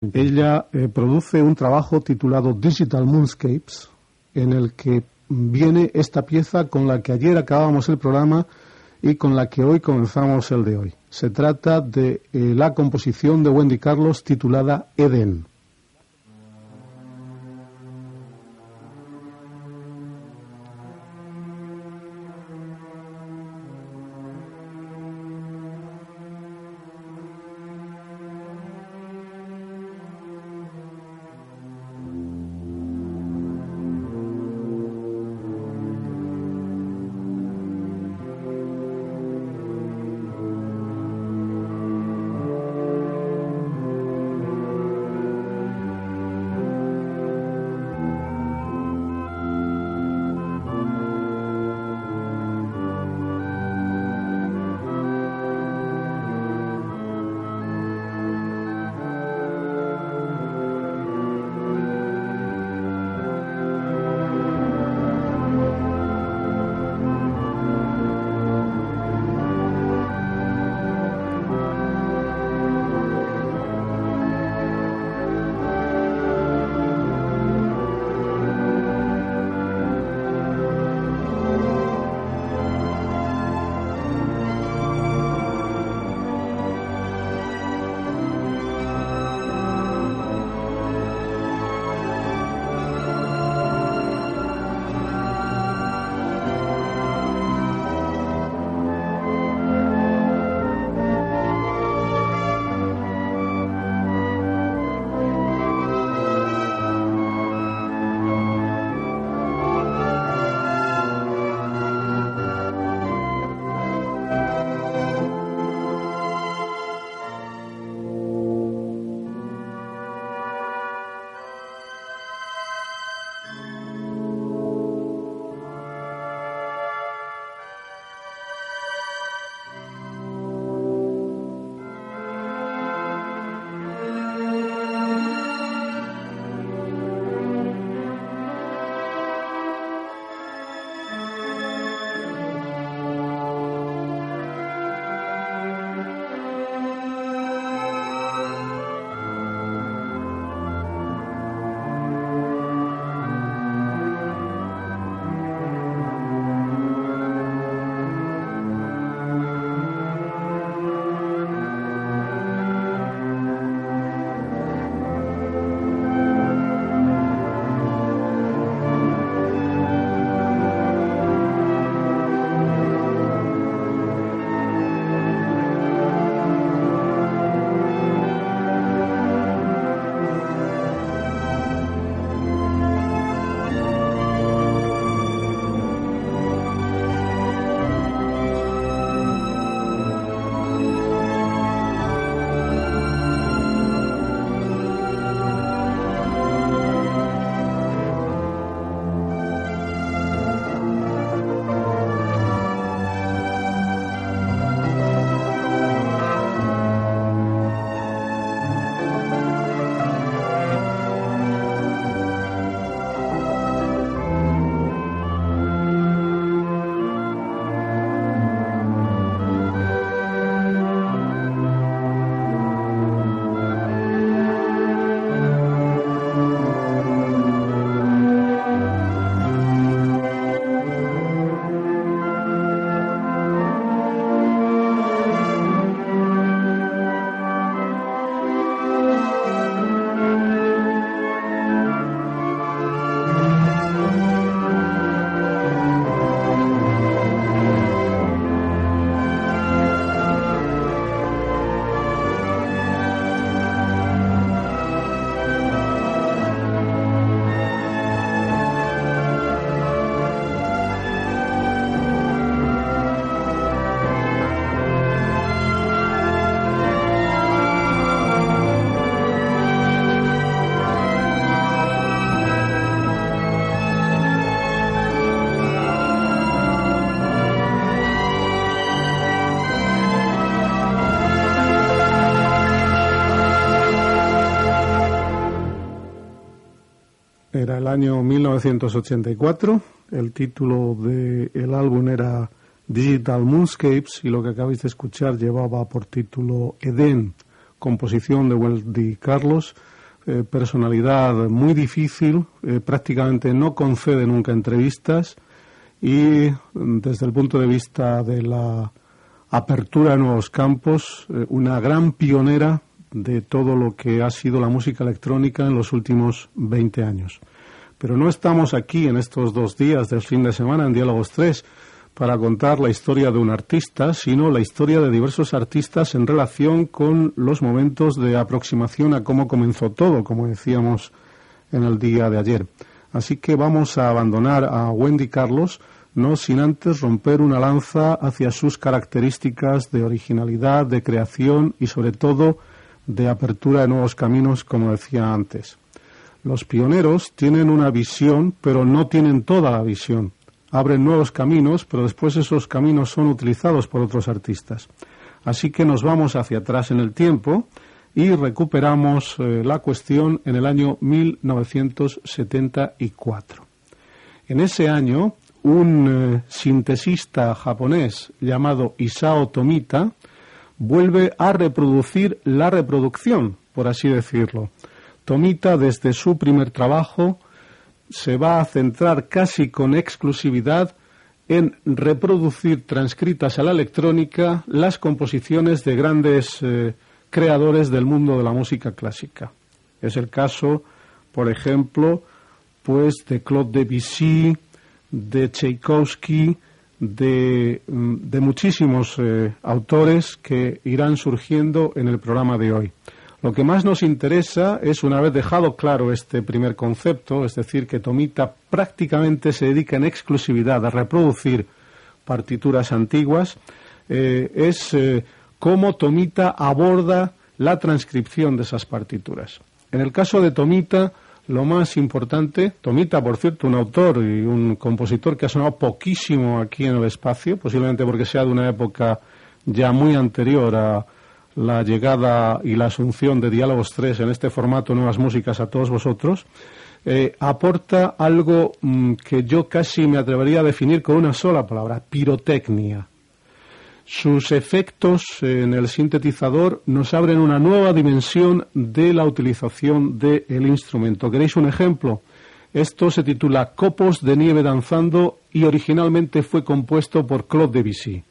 Ella eh, produce un trabajo titulado Digital Moonscapes, en el que viene esta pieza con la que ayer acabamos el programa y con la que hoy comenzamos el de hoy. Se trata de eh, la composición de Wendy Carlos titulada Eden. Año 1984, el título del álbum era Digital Moonscapes y lo que acabáis de escuchar llevaba por título Eden, composición de Wendy Carlos, eh, personalidad muy difícil, eh, prácticamente no concede nunca entrevistas y desde el punto de vista de la apertura de nuevos campos, eh, una gran pionera de todo lo que ha sido la música electrónica en los últimos 20 años. Pero no estamos aquí en estos dos días del fin de semana en Diálogos 3 para contar la historia de un artista, sino la historia de diversos artistas en relación con los momentos de aproximación a cómo comenzó todo, como decíamos en el día de ayer. Así que vamos a abandonar a Wendy Carlos, no sin antes romper una lanza hacia sus características de originalidad, de creación y sobre todo de apertura de nuevos caminos, como decía antes. Los pioneros tienen una visión, pero no tienen toda la visión. Abren nuevos caminos, pero después esos caminos son utilizados por otros artistas. Así que nos vamos hacia atrás en el tiempo y recuperamos eh, la cuestión en el año 1974. En ese año, un eh, sintesista japonés llamado Isao Tomita vuelve a reproducir la reproducción, por así decirlo. Tomita, desde su primer trabajo, se va a centrar casi con exclusividad en reproducir transcritas a la electrónica las composiciones de grandes eh, creadores del mundo de la música clásica. Es el caso, por ejemplo, pues de Claude Debussy, de Tchaikovsky, de, mm, muchísimos eh, autores que irán surgiendo en el programa de hoy. Lo que más nos interesa es, una vez dejado claro este primer concepto, es decir, que Tomita prácticamente se dedica en exclusividad a reproducir partituras antiguas, eh, es eh, cómo Tomita aborda la transcripción de esas partituras. En el caso de Tomita, lo más importante, Tomita, por cierto, un autor y un compositor que ha sonado poquísimo aquí en el espacio, posiblemente porque sea de una época ya muy anterior a la llegada y la asunción de Diálogos 3 en este formato Nuevas Músicas a todos vosotros, eh, aporta algo mm, que yo casi me atrevería a definir con una sola palabra, pirotecnia. Sus efectos en el sintetizador nos abren una nueva dimensión de la utilización del instrumento. ¿Queréis un ejemplo? Esto se titula Copos de nieve danzando y originalmente fue compuesto por Claude Debussy.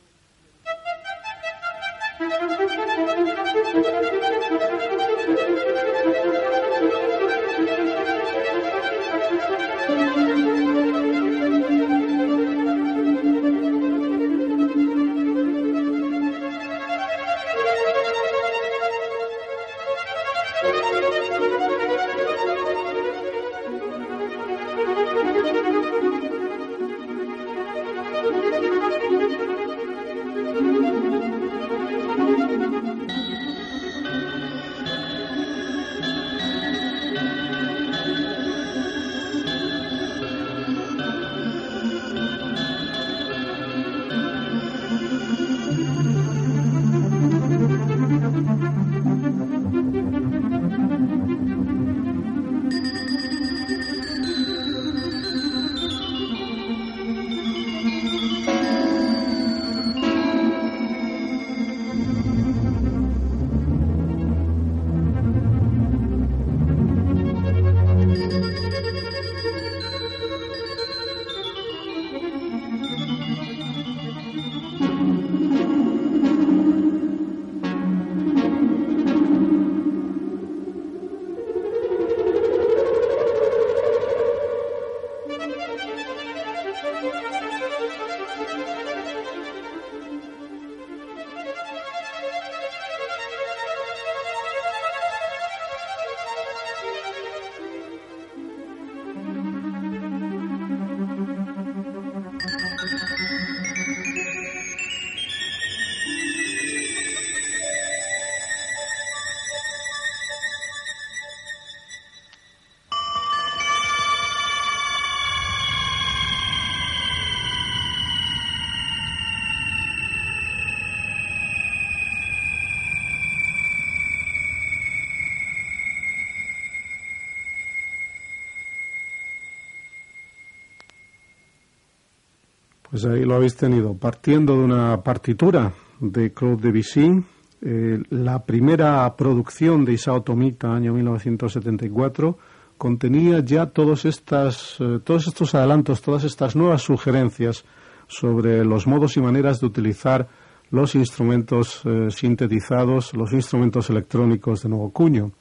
Pues ahí lo habéis tenido, partiendo de una partitura de Claude Debussy, Eh, la primera producción de Isao Tomita, año 1974, contenía ya todos, estas, eh, todos estos adelantos, todas estas nuevas sugerencias sobre los modos y maneras de utilizar los instrumentos eh, sintetizados, los instrumentos electrónicos de nuevo cuño.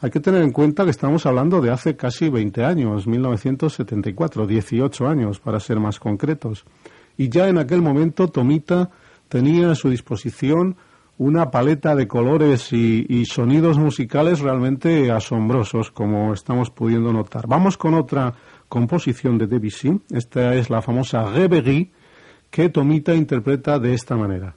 Hay que tener en cuenta que estamos hablando de hace casi 20 años, 1974, 18 años para ser más concretos. Y ya en aquel momento Tomita tenía a su disposición una paleta de colores y, sonidos musicales realmente asombrosos, como estamos pudiendo notar. Vamos con otra composición de Debussy. Esta es la famosa Reverie, que Tomita interpreta de esta manera.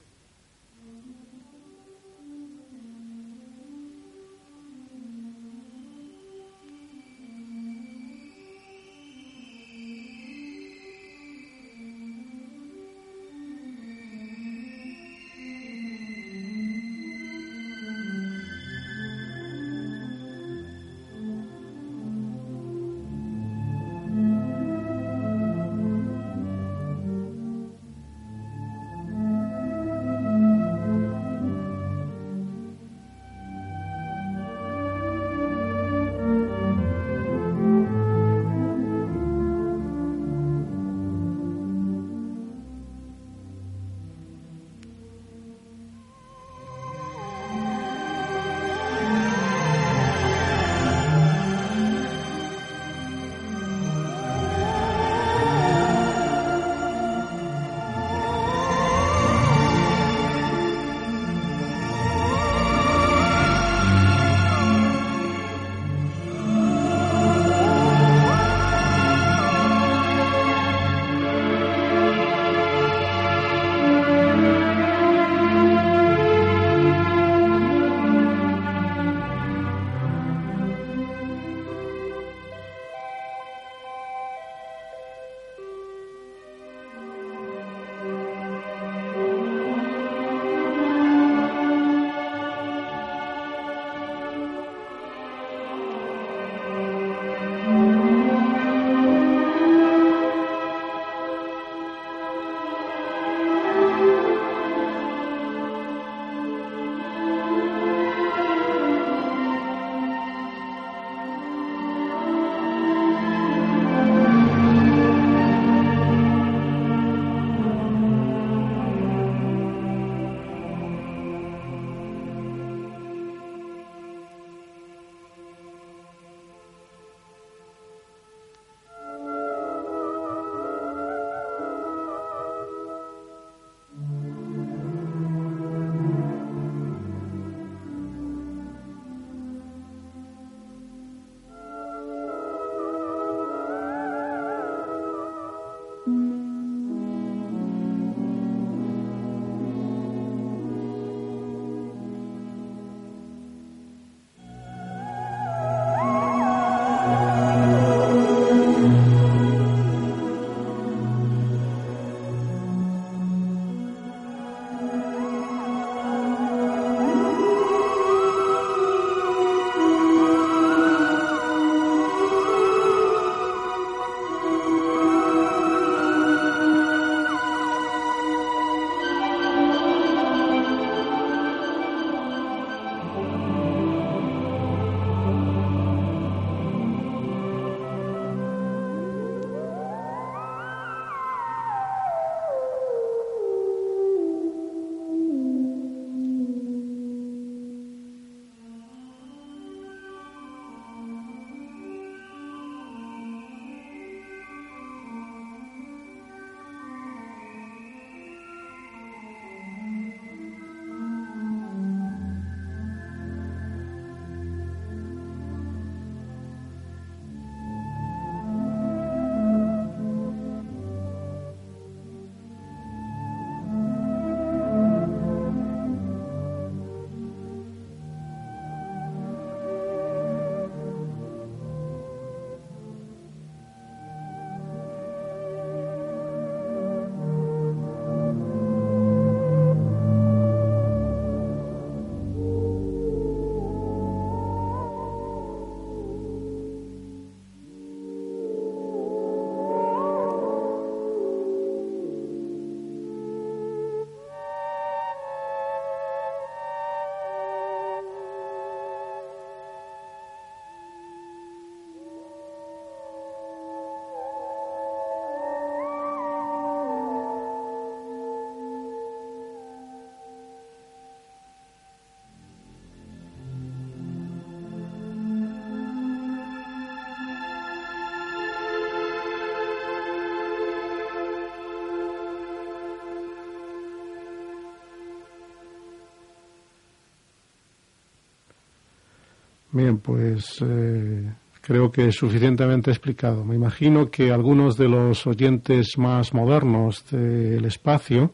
Bien, pues eh, creo que es suficientemente explicado. Me imagino que algunos de los oyentes más modernos del espacio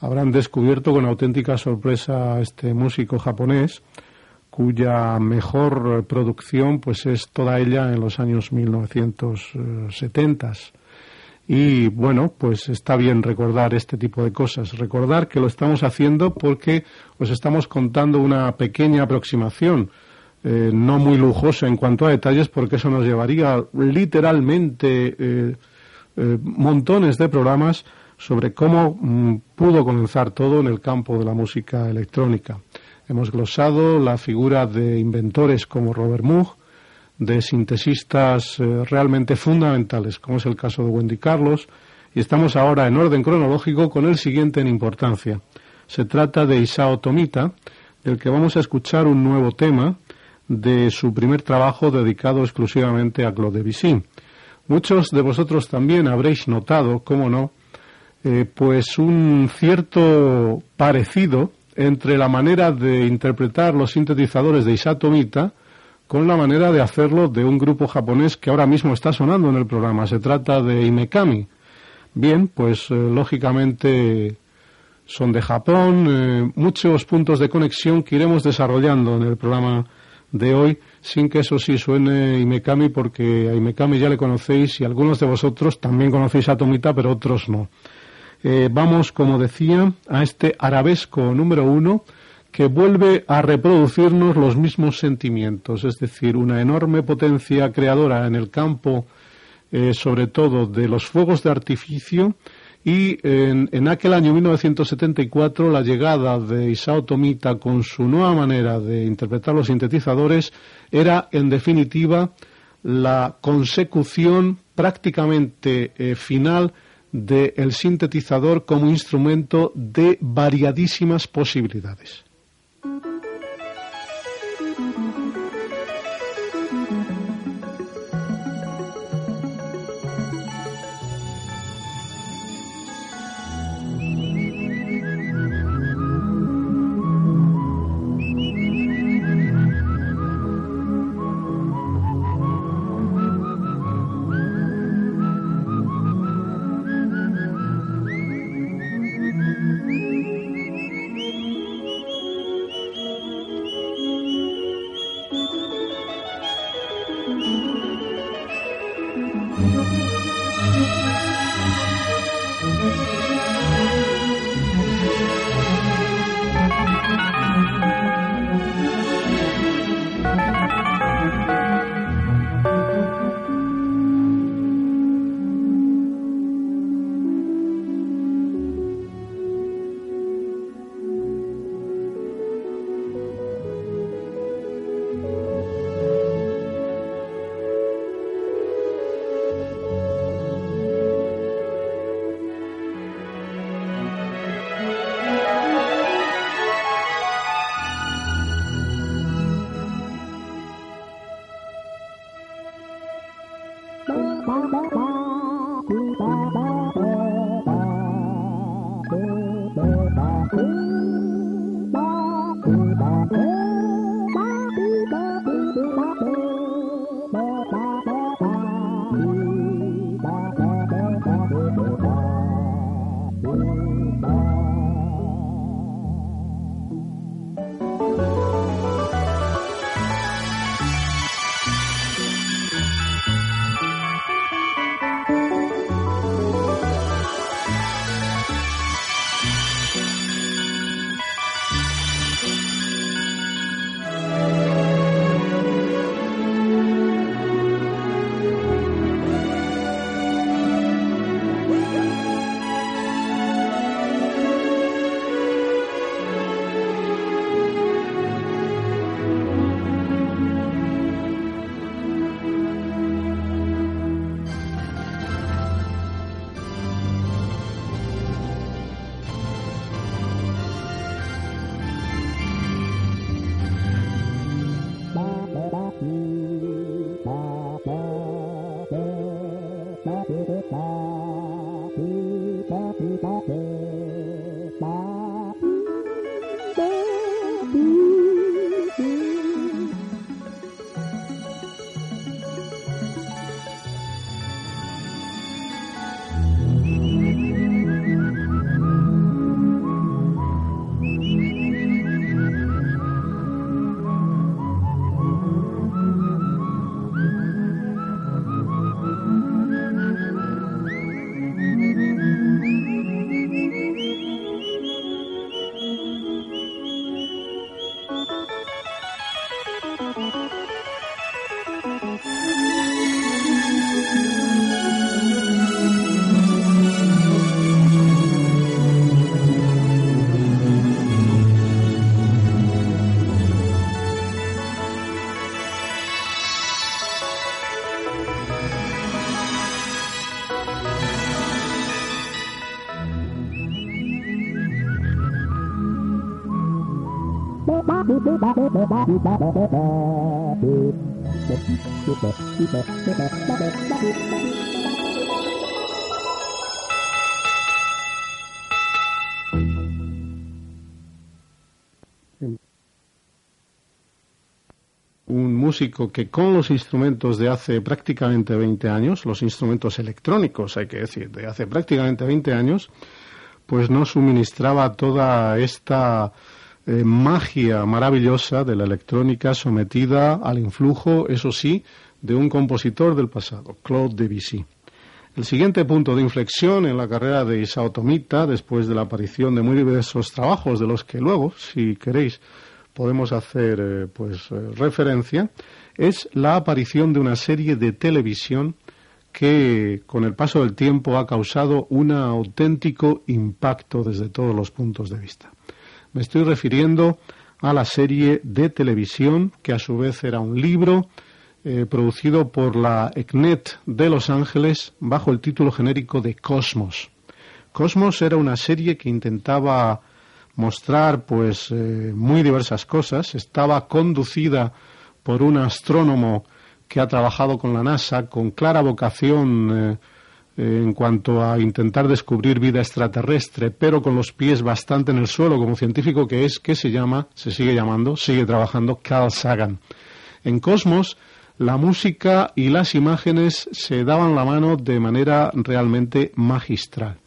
habrán descubierto con auténtica sorpresa a este músico japonés cuya mejor producción pues es toda ella en los años 1970 y bueno pues está bien recordar este tipo de cosas recordar que lo estamos haciendo porque os estamos contando una pequeña aproximación eh, no muy lujosa en cuanto a detalles, porque eso nos llevaría literalmente eh, eh, montones de programas sobre cómo mm, pudo comenzar todo en el campo de la música electrónica. Hemos glosado la figura de inventores como Robert Moog, de sintesistas realmente fundamentales, como es el caso de Wendy Carlos, y estamos ahora en orden cronológico con el siguiente en importancia. Se trata de Isao Tomita, del que vamos a escuchar un nuevo tema, de su primer trabajo dedicado exclusivamente a Claude Debussy. Muchos de vosotros también habréis notado, cómo no, eh, pues un cierto parecido entre la manera de interpretar los sintetizadores de Isato Mita con la manera de hacerlo de un grupo japonés que ahora mismo está sonando en el programa. Se trata de Imekami. Bien, pues eh, lógicamente son de Japón, eh, muchos puntos de conexión que iremos desarrollando en el programa de hoy, sin que eso sí suene Imekami, porque a Imekami ya le conocéis y algunos de vosotros también conocéis a Tomita, pero otros no. Eh, vamos, como decía, a este arabesco número uno que vuelve a reproducirnos los mismos sentimientos, es decir, una enorme potencia creadora en el campo, eh, sobre todo de los fuegos de artificio, y en, aquel año 1974 la llegada de Isao Tomita con su nueva manera de interpretar los sintetizadores era en definitiva la consecución prácticamente eh, final del sintetizador como instrumento de variadísimas posibilidades. Un músico que con los instrumentos de hace prácticamente 20 años, los instrumentos electrónicos, hay que decir, de hace prácticamente 20 años, pues nos suministraba toda esta eh, magia maravillosa de la electrónica sometida al influjo, eso sí, de un compositor del pasado, Claude Debussy. El siguiente punto de inflexión en la carrera de Isao Tomita, después de la aparición de muy diversos trabajos de los que luego, si queréis, podemos hacer eh, pues eh, referencia es la aparición de una serie de televisión que con el paso del tiempo ha causado un auténtico impacto desde todos los puntos de vista. Me estoy refiriendo a la serie de televisión que a su vez era un libro eh, producido por la ECNET de Los Ángeles bajo el título genérico de Cosmos. Cosmos era una serie que intentaba mostrar pues eh, muy diversas cosas. Estaba conducida por un astrónomo que ha trabajado con la NASA con clara vocación eh, en cuanto a intentar descubrir vida extraterrestre, pero con los pies bastante en el suelo como científico que es, que se llama, se sigue llamando, sigue trabajando Carl Sagan. En Cosmos la música y las imágenes se daban la mano de manera realmente magistral.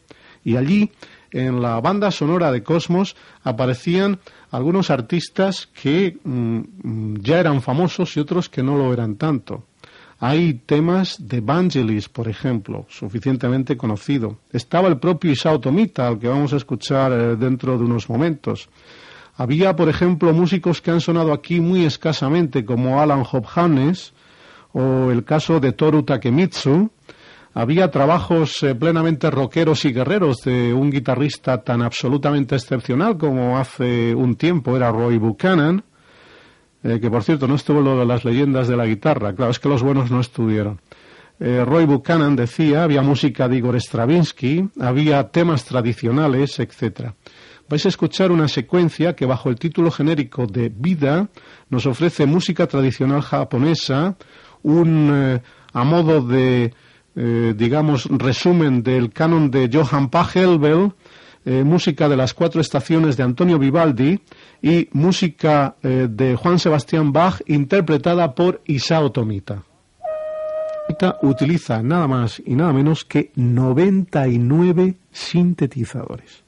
Y allí en la banda sonora de Cosmos aparecían algunos artistas que mm, ya eran famosos y otros que no lo eran tanto. Hay temas de Vangelis, por ejemplo, suficientemente conocido. Estaba el propio Isao Tomita, al que vamos a escuchar eh, dentro de unos momentos. Había, por ejemplo, músicos que han sonado aquí muy escasamente, como Alan Hophanes o el caso de Toru Takemitsu, había trabajos eh, plenamente rockeros y guerreros de un guitarrista tan absolutamente excepcional como hace un tiempo era Roy Buchanan, eh, que por cierto no estuvo lo de las leyendas de la guitarra, claro, es que los buenos no estuvieron. Eh, Roy Buchanan decía, había música de Igor Stravinsky, había temas tradicionales, etc. Vais a escuchar una secuencia que bajo el título genérico de Vida nos ofrece música tradicional japonesa, un a modo de eh, digamos, resumen del canon de Johann Pachelbel, eh, música de las cuatro estaciones de Antonio Vivaldi y música eh, de Juan Sebastián Bach interpretada por Isao Tomita. Tomita utiliza nada más y nada menos que 99 sintetizadores.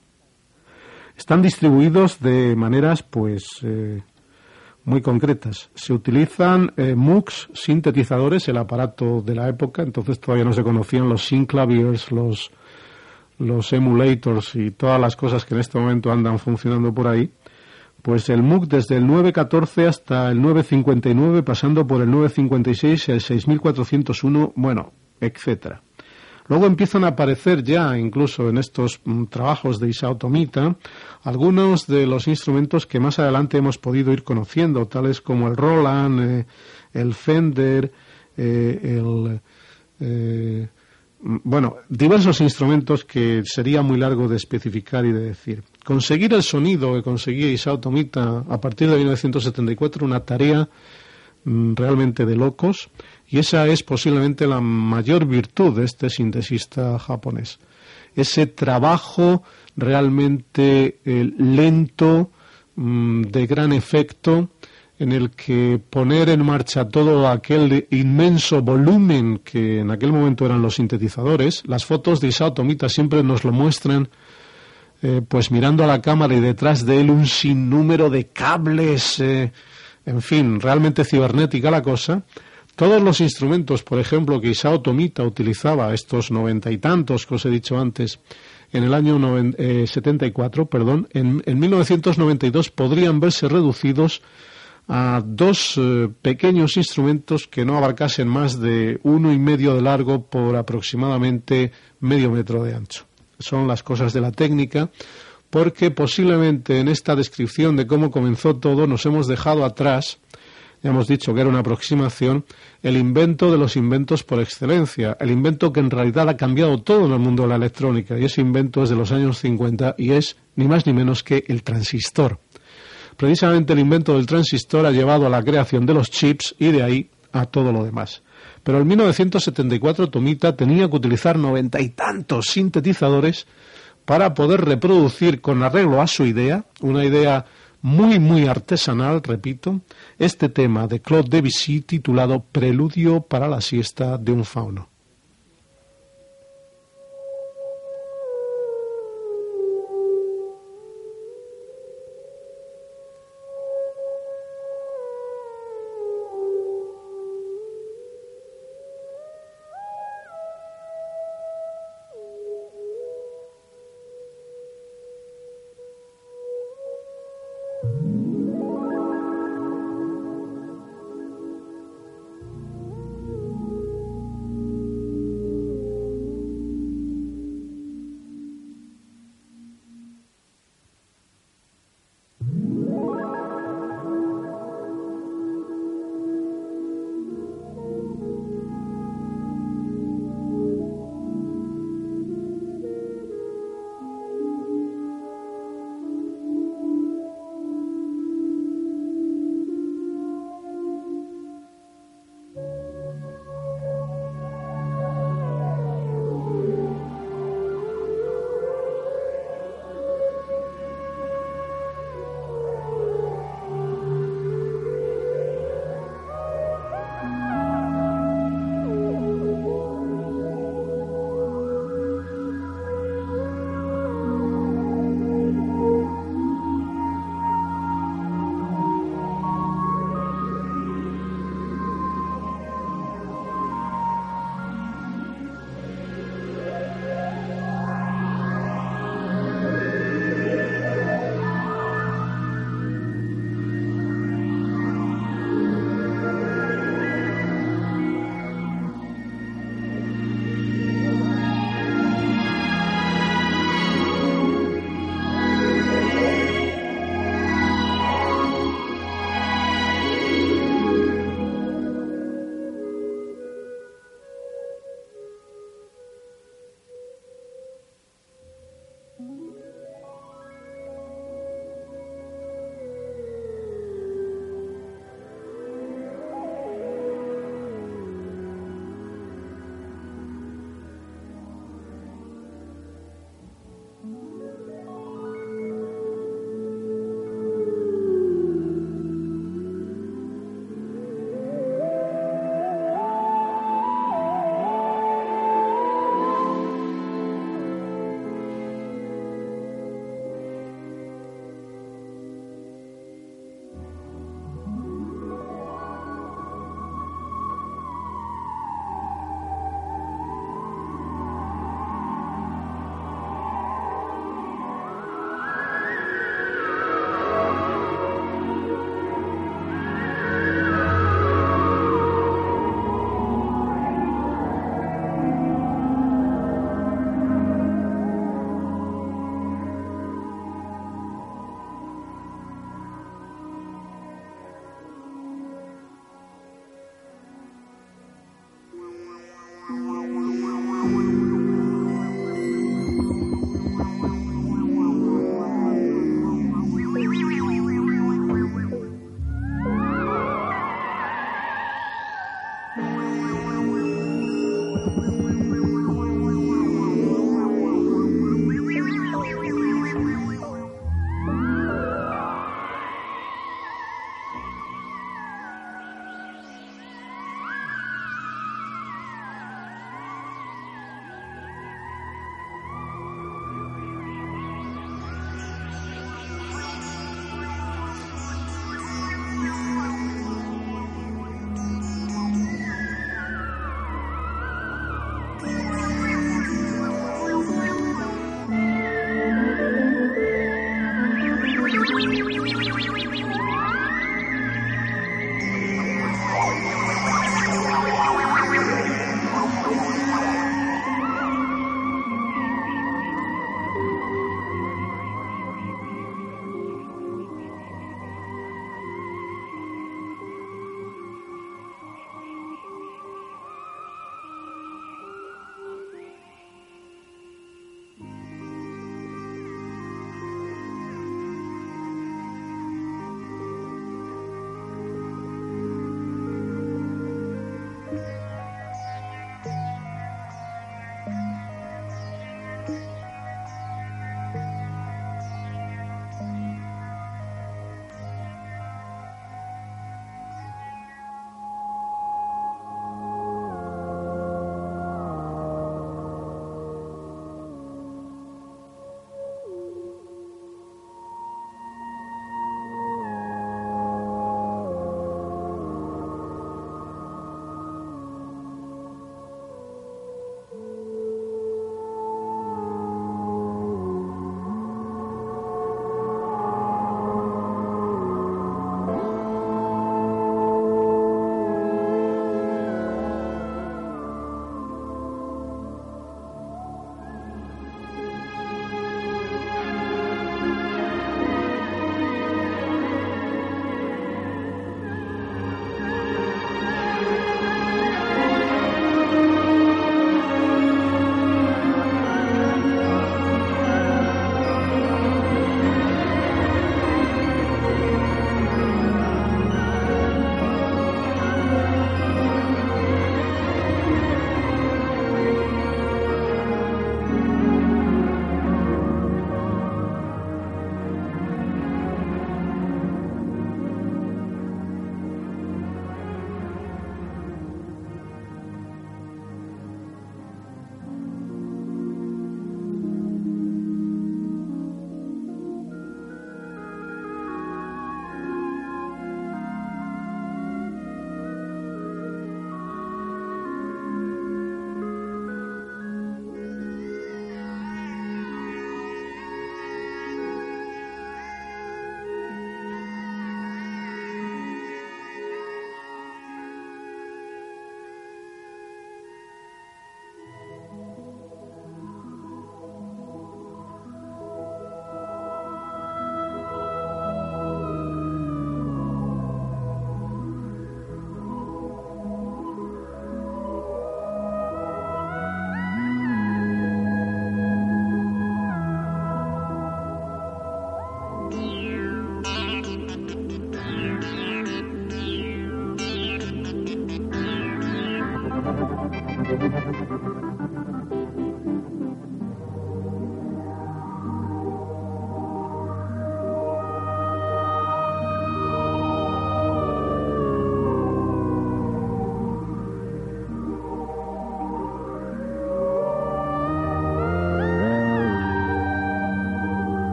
Están distribuidos de maneras, pues, muy concretas. Se utilizan eh, MUX sintetizadores, el aparato de la época, entonces todavía no se conocían los synclaviers, los, los emulators y todas las cosas que en este momento andan funcionando por ahí. Pues el MUX desde el 914 hasta el 959, pasando por el 956, el 6401, bueno, etcétera. Luego empiezan a aparecer ya, incluso en estos mm, trabajos de Isao Tomita, algunos de los instrumentos que más adelante hemos podido ir conociendo, tales como el Roland, eh, el Fender, eh, el, eh, bueno, diversos instrumentos que sería muy largo de especificar y de decir. Conseguir el sonido que conseguía Isao Tomita a partir de 1974, una tarea mm, realmente de locos, y esa es posiblemente la mayor virtud de este sintesista japonés. Ese trabajo realmente eh, lento, mm, de gran efecto, en el que poner en marcha todo aquel inmenso volumen que en aquel momento eran los sintetizadores, las fotos de Isao Tomita siempre nos lo muestran, eh, pues mirando a la cámara y detrás de él un sinnúmero de cables, eh, en fin, realmente cibernética la cosa, todos los instrumentos, por ejemplo, que Isao Tomita utilizaba, estos noventa y tantos que os he dicho antes, en el año 74, eh, perdón, en, en 1992 podrían verse reducidos a dos eh, pequeños instrumentos que no abarcasen más de uno y medio de largo por aproximadamente medio metro de ancho. Son las cosas de la técnica, porque posiblemente en esta descripción de cómo comenzó todo nos hemos dejado atrás ya hemos dicho que era una aproximación, el invento de los inventos por excelencia, el invento que en realidad ha cambiado todo en el mundo de la electrónica, y ese invento es de los años 50 y es ni más ni menos que el transistor. Precisamente el invento del transistor ha llevado a la creación de los chips y de ahí a todo lo demás. Pero en 1974 Tomita tenía que utilizar noventa y tantos sintetizadores para poder reproducir con arreglo a su idea, una idea muy muy artesanal, repito, este tema de Claude Debussy titulado Preludio para la siesta de un fauno.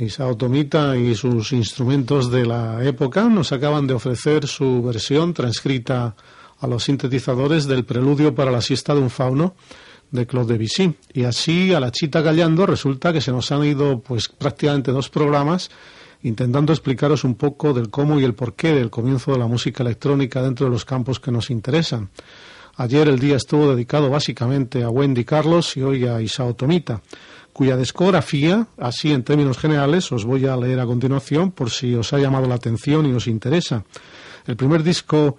Isao Tomita y sus instrumentos de la época nos acaban de ofrecer su versión transcrita a los sintetizadores del preludio para la siesta de un fauno de Claude Debussy. Y así, a la chita gallando, resulta que se nos han ido pues prácticamente dos programas intentando explicaros un poco del cómo y el porqué del comienzo de la música electrónica dentro de los campos que nos interesan. Ayer el día estuvo dedicado básicamente a Wendy Carlos y hoy a Isao Tomita cuya discografía, así en términos generales, os voy a leer a continuación por si os ha llamado la atención y os interesa. El primer disco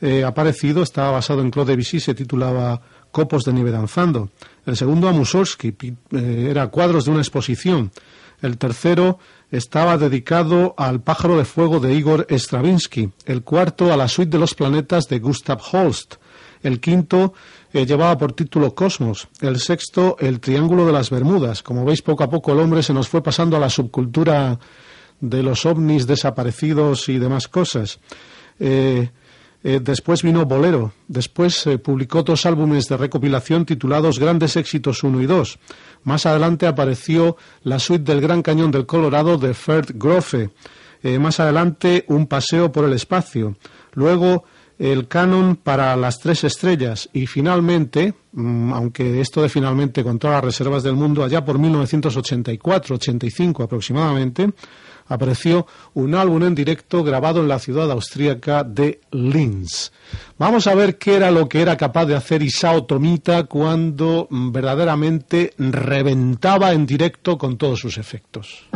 eh, aparecido estaba basado en Claude Debussy, se titulaba Copos de nieve danzando. El segundo a Mussorgsky, eh, era cuadros de una exposición. El tercero estaba dedicado al pájaro de fuego de Igor Stravinsky. El cuarto a la suite de los planetas de Gustav Holst. El quinto eh, llevaba por título Cosmos. El sexto, El Triángulo de las Bermudas. Como veis, poco a poco el hombre se nos fue pasando a la subcultura de los ovnis desaparecidos y demás cosas. Eh, eh, después vino Bolero. Después publicó dos álbumes de recopilación titulados Grandes Éxitos 1 y 2. Más adelante apareció la suite del Gran Cañón del Colorado de Ferd Grofe. más adelante, Un Paseo por el Espacio. Luego, el canon para las tres estrellas y finalmente, mm, aunque esto de finalmente con todas las reservas del mundo, allá por 1984-85 aproximadamente, apareció un álbum en directo grabado en la ciudad austríaca de Linz. Vamos a ver qué era lo que era capaz de hacer Isao Tomita cuando mm, verdaderamente reventaba en directo con todos sus efectos.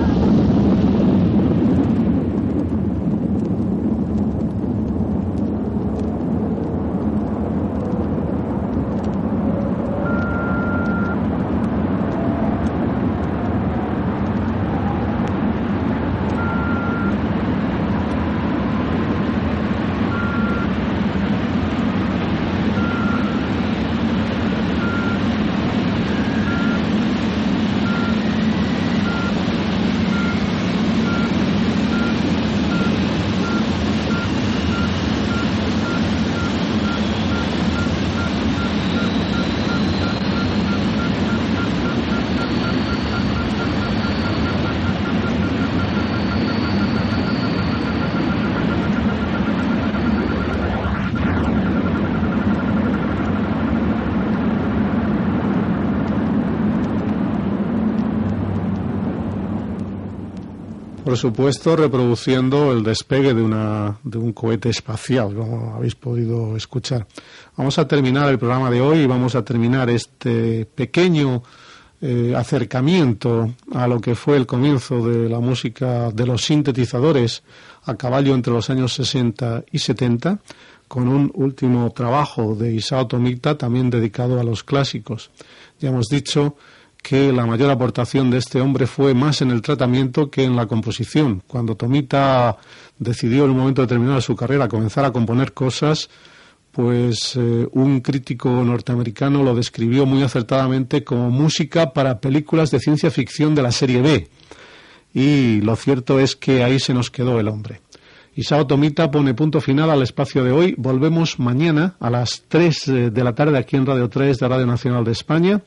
Por supuesto, reproduciendo el despegue de, una, de un cohete espacial, como habéis podido escuchar. Vamos a terminar el programa de hoy y vamos a terminar este pequeño eh, acercamiento a lo que fue el comienzo de la música de los sintetizadores a caballo entre los años 60 y 70 con un último trabajo de Isao Tomita también dedicado a los clásicos. Ya hemos dicho que la mayor aportación de este hombre fue más en el tratamiento que en la composición. Cuando Tomita decidió en un momento determinado de su carrera comenzar a componer cosas, pues eh, un crítico norteamericano lo describió muy acertadamente como música para películas de ciencia ficción de la serie B. Y lo cierto es que ahí se nos quedó el hombre. Isao Tomita pone punto final al espacio de hoy. Volvemos mañana a las 3 eh, de la tarde aquí en Radio 3 de Radio Nacional de España.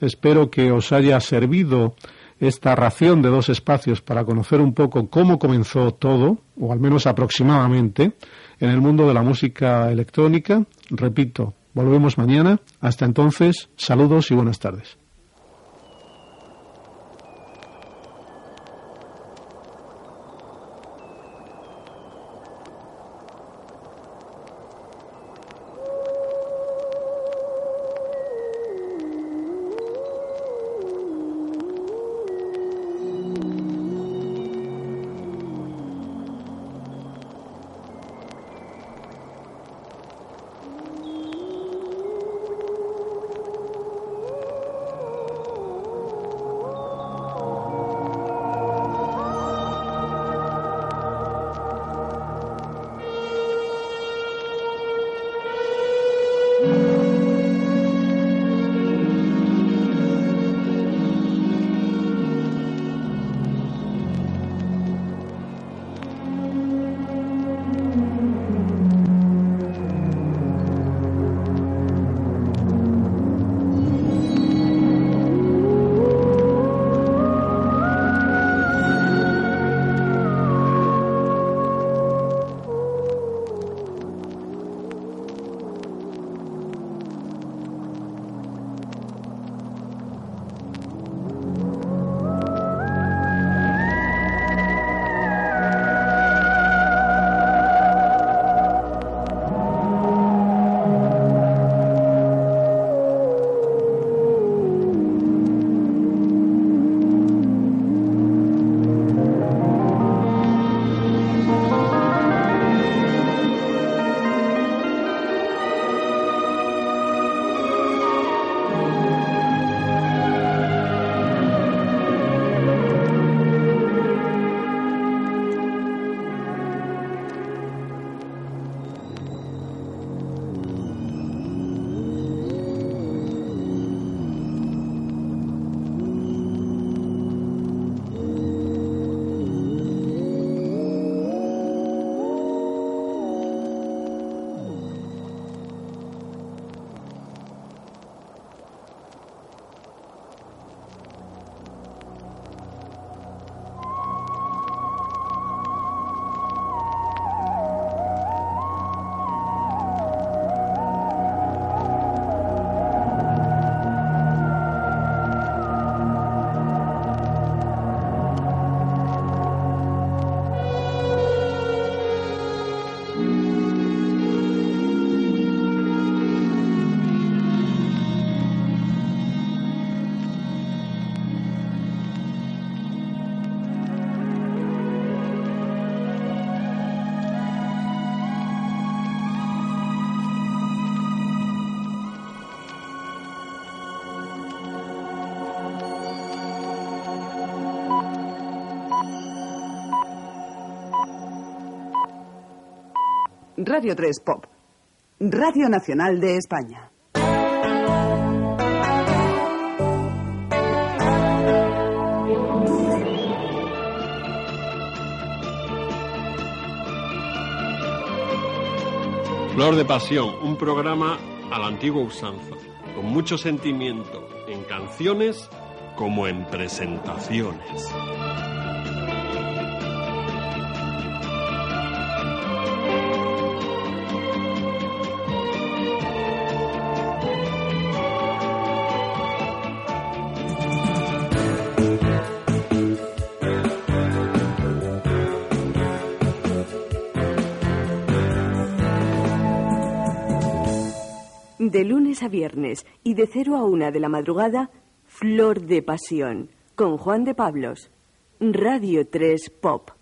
Espero que os haya servido esta ración de dos espacios para conocer un poco cómo comenzó todo, o al menos aproximadamente, en el mundo de la música electrónica. Repito, volvemos mañana. Hasta entonces, saludos y buenas tardes. Radio 3 Pop, Radio Nacional de España. Flor de Pasión, un programa a la antigua usanza, con mucho sentimiento en canciones como en presentaciones. A viernes y de 0 a 1 de la madrugada, Flor de Pasión, con Juan de Pablos. Radio 3 Pop.